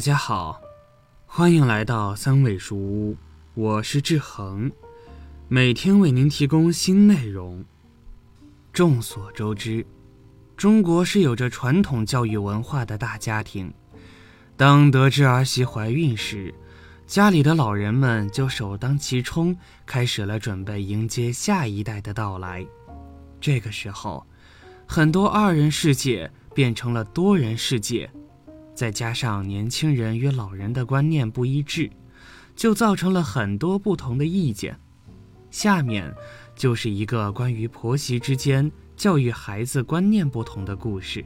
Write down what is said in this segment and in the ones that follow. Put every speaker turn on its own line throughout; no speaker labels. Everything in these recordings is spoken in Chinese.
大家好，欢迎来到三味书屋，我是志恒，每天为您提供新内容。众所周知，中国是有着传统教育文化的大家庭。当得知儿媳怀孕时，家里的老人们就首当其冲，开始了准备迎接下一代的到来。这个时候，很多二人世界变成了多人世界。再加上年轻人与老人的观念不一致，就造成了很多不同的意见。下面就是一个关于婆媳之间教育孩子观念不同的故事。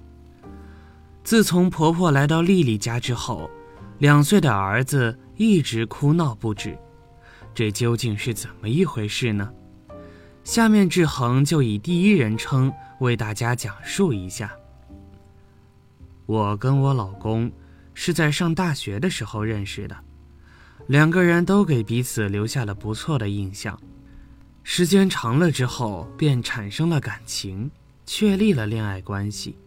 自从婆婆来到丽丽家之后，两岁的儿子一直哭闹不止，这究竟是怎么一回事呢？下面志恒就以第一人称为大家讲述一下。我跟我老公是在上大学的时候认识的，两个人都给彼此留下了不错的印象。时间长了之后，便产生了感情，确立了恋爱关系。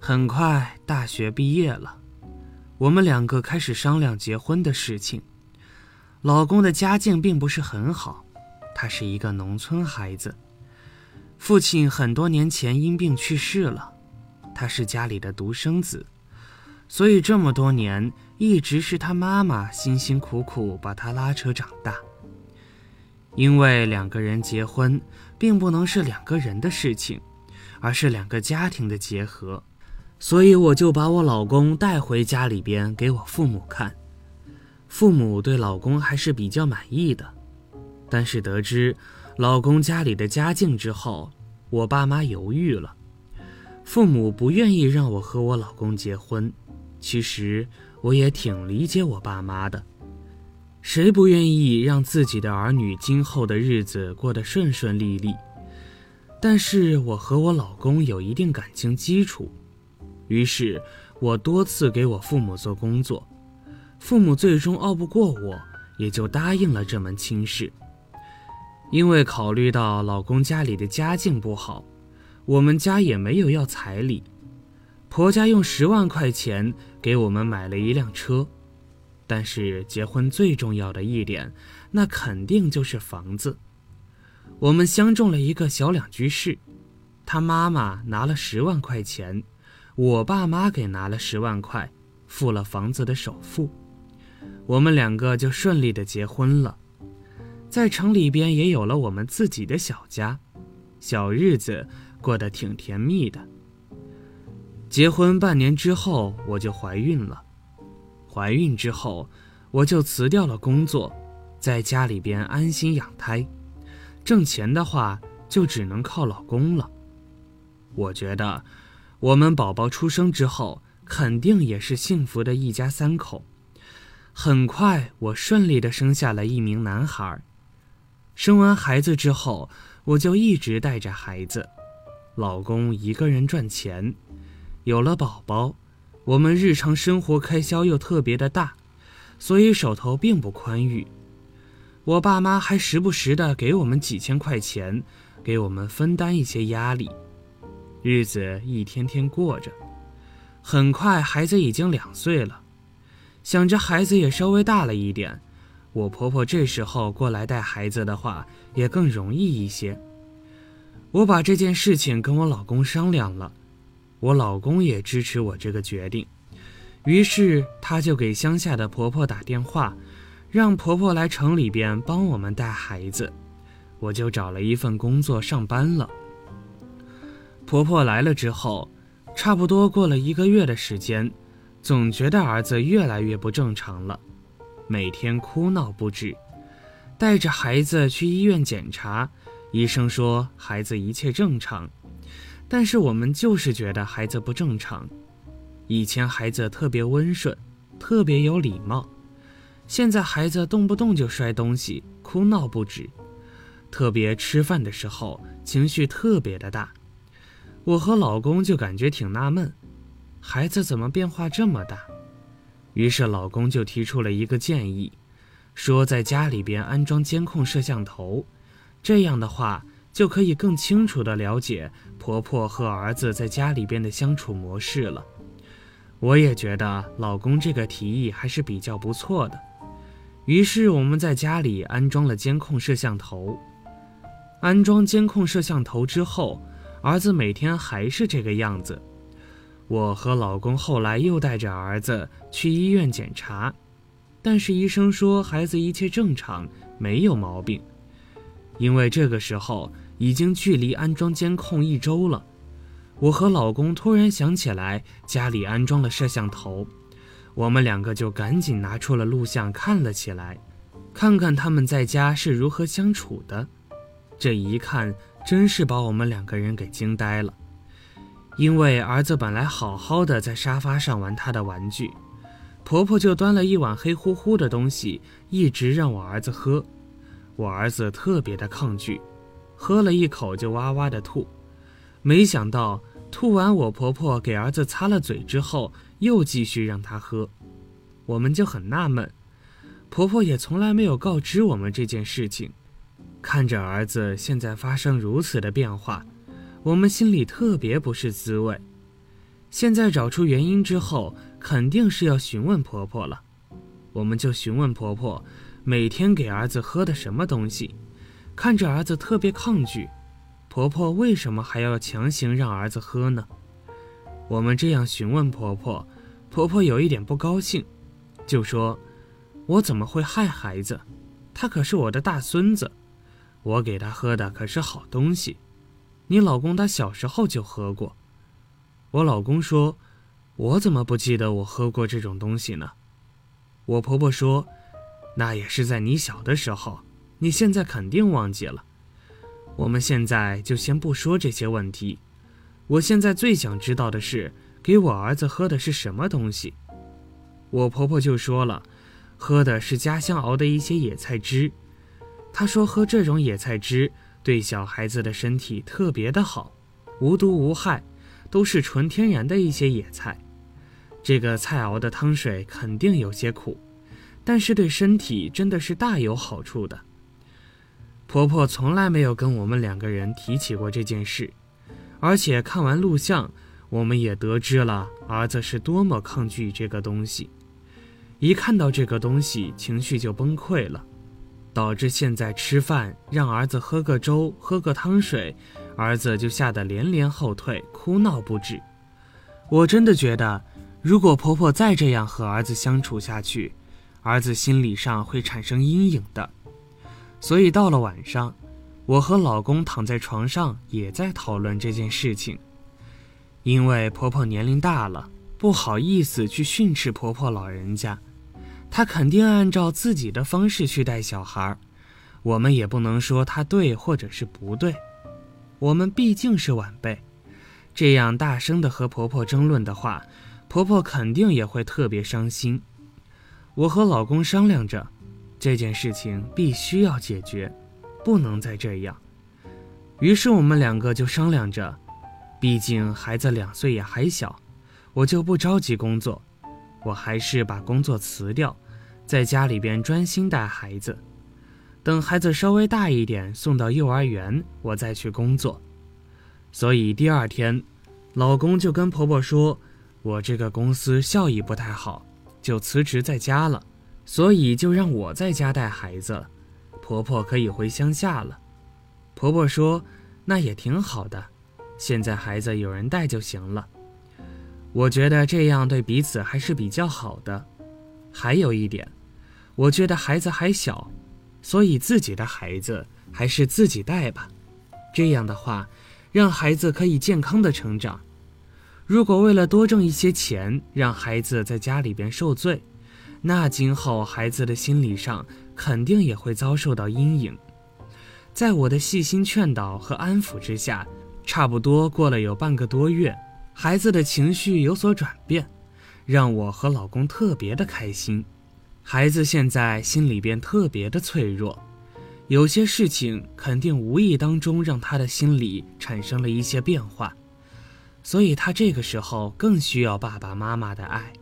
很快大学毕业了，我们两个开始商量结婚的事情。老公的家境并不是很好，他是一个农村孩子，父亲很多年前因病去世了。他是家里的独生子，所以这么多年一直是他妈妈辛辛苦苦把他拉扯长大。因为两个人结婚，并不能是两个人的事情，而是两个家庭的结合，所以我就把我老公带回家里边给我父母看。父母对老公还是比较满意的，但是得知老公家里的家境之后，我爸妈犹豫了。父母不愿意让我和我老公结婚，其实我也挺理解我爸妈的。谁不愿意让自己的儿女今后的日子过得顺顺利利？但是我和我老公有一定感情基础，于是我多次给我父母做工作，父母最终拗不过我，也就答应了这门亲事。因为考虑到老公家里的家境不好。我们家也没有要彩礼，婆家用十万块钱给我们买了一辆车，但是结婚最重要的一点，那肯定就是房子。我们相中了一个小两居室，他妈妈拿了十万块钱，我爸妈给拿了十万块，付了房子的首付，我们两个就顺利的结婚了，在城里边也有了我们自己的小家，小日子。过得挺甜蜜的。结婚半年之后，我就怀孕了。怀孕之后，我就辞掉了工作，在家里边安心养胎。挣钱的话，就只能靠老公了。我觉得，我们宝宝出生之后，肯定也是幸福的一家三口。很快，我顺利的生下了一名男孩。生完孩子之后，我就一直带着孩子。老公一个人赚钱，有了宝宝，我们日常生活开销又特别的大，所以手头并不宽裕。我爸妈还时不时的给我们几千块钱，给我们分担一些压力。日子一天天过着，很快孩子已经两岁了，想着孩子也稍微大了一点，我婆婆这时候过来带孩子的话，也更容易一些。我把这件事情跟我老公商量了，我老公也支持我这个决定，于是他就给乡下的婆婆打电话，让婆婆来城里边帮我们带孩子，我就找了一份工作上班了。婆婆来了之后，差不多过了一个月的时间，总觉得儿子越来越不正常了，每天哭闹不止，带着孩子去医院检查。医生说孩子一切正常，但是我们就是觉得孩子不正常。以前孩子特别温顺，特别有礼貌，现在孩子动不动就摔东西，哭闹不止，特别吃饭的时候情绪特别的大。我和老公就感觉挺纳闷，孩子怎么变化这么大？于是老公就提出了一个建议，说在家里边安装监控摄像头。这样的话，就可以更清楚地了解婆婆和儿子在家里边的相处模式了。我也觉得老公这个提议还是比较不错的。于是我们在家里安装了监控摄像头。安装监控摄像头之后，儿子每天还是这个样子。我和老公后来又带着儿子去医院检查，但是医生说孩子一切正常，没有毛病。因为这个时候已经距离安装监控一周了，我和老公突然想起来家里安装了摄像头。我们两个就赶紧拿出了录像看了起来，看看他们在家是如何相处的。这一看，真是把我们两个人给惊呆了。因为儿子本来好好的在沙发上玩他的玩具，婆婆就端了一碗黑乎乎的东西，一直让我儿子喝。我儿子特别的抗拒，喝了一口就哇哇的吐。没想到吐完，我婆婆给儿子擦了嘴之后。又继续让他喝，我们就很纳闷，婆婆也从来没有告知我们这件事情。看着儿子现在发生如此的变化，我们心里特别不是滋味。现在找出原因之后，肯定是要询问婆婆了。我们就询问婆婆，每天给儿子喝的什么东西？看着儿子特别抗拒，婆婆为什么还要强行让儿子喝呢？我们这样询问婆婆，婆婆有一点不高兴，就说：“我怎么会害孩子？他可是我的大孙子，我给他喝的可是好东西。你老公他小时候就喝过。”我老公说：“我怎么不记得我喝过这种东西呢？”我婆婆说：“那也是在你小的时候，你现在肯定忘记了。我们现在就先不说这些问题。”我现在最想知道的是，给我儿子喝的是什么东西。我婆婆就说了，喝的是家乡熬的一些野菜汁。她说喝这种野菜汁对小孩子的身体特别的好，无毒无害，都是纯天然的一些野菜。这个菜熬的汤水肯定有些苦，但是对身体真的是大有好处的。婆婆从来没有跟我们两个人提起过这件事。而且看完录像，我们也得知了儿子是多么抗拒这个东西，一看到这个东西，情绪就崩溃了，导致现在吃饭让儿子喝个粥、喝个汤水，儿子就吓得连连后退，哭闹不止。我真的觉得，如果婆婆再这样和儿子相处下去，儿子心理上会产生阴影的。所以到了晚上。我和老公躺在床上，也在讨论这件事情。因为婆婆年龄大了，不好意思去训斥婆婆老人家，她肯定按照自己的方式去带小孩我们也不能说她对或者是不对，我们毕竟是晚辈，这样大声的和婆婆争论的话，婆婆肯定也会特别伤心。我和老公商量着，这件事情必须要解决。不能再这样，于是我们两个就商量着，毕竟孩子两岁也还小，我就不着急工作，我还是把工作辞掉，在家里边专心带孩子，等孩子稍微大一点，送到幼儿园，我再去工作。所以第二天，老公就跟婆婆说，我这个公司效益不太好，就辞职在家了，所以就让我在家带孩子。婆婆可以回乡下了，婆婆说：“那也挺好的，现在孩子有人带就行了。”我觉得这样对彼此还是比较好的。还有一点，我觉得孩子还小，所以自己的孩子还是自己带吧。这样的话，让孩子可以健康的成长。如果为了多挣一些钱，让孩子在家里边受罪，那今后孩子的心理上。肯定也会遭受到阴影。在我的细心劝导和安抚之下，差不多过了有半个多月，孩子的情绪有所转变，让我和老公特别的开心。孩子现在心里边特别的脆弱，有些事情肯定无意当中让他的心理产生了一些变化，所以他这个时候更需要爸爸妈妈的爱。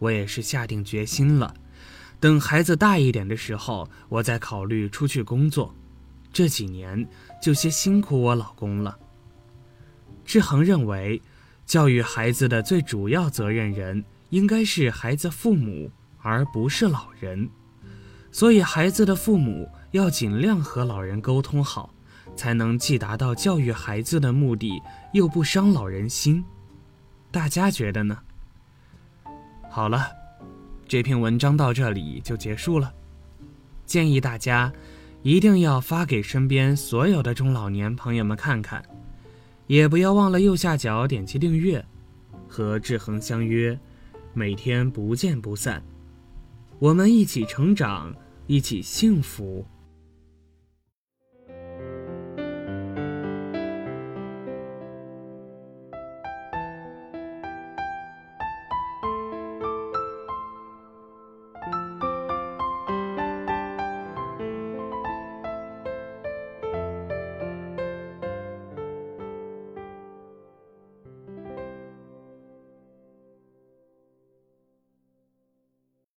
我也是下定决心了。等孩子大一点的时候，我再考虑出去工作。这几年就先辛苦我老公了。志恒认为，教育孩子的最主要责任人应该是孩子父母，而不是老人。所以，孩子的父母要尽量和老人沟通好，才能既达到教育孩子的目的，又不伤老人心。大家觉得呢？好了，这篇文章到这里就结束了。建议大家一定要发给身边所有的中老年朋友们看看，也不要忘了右下角点击订阅，和志恒相约，每天不见不散。我们一起成长，一起幸福。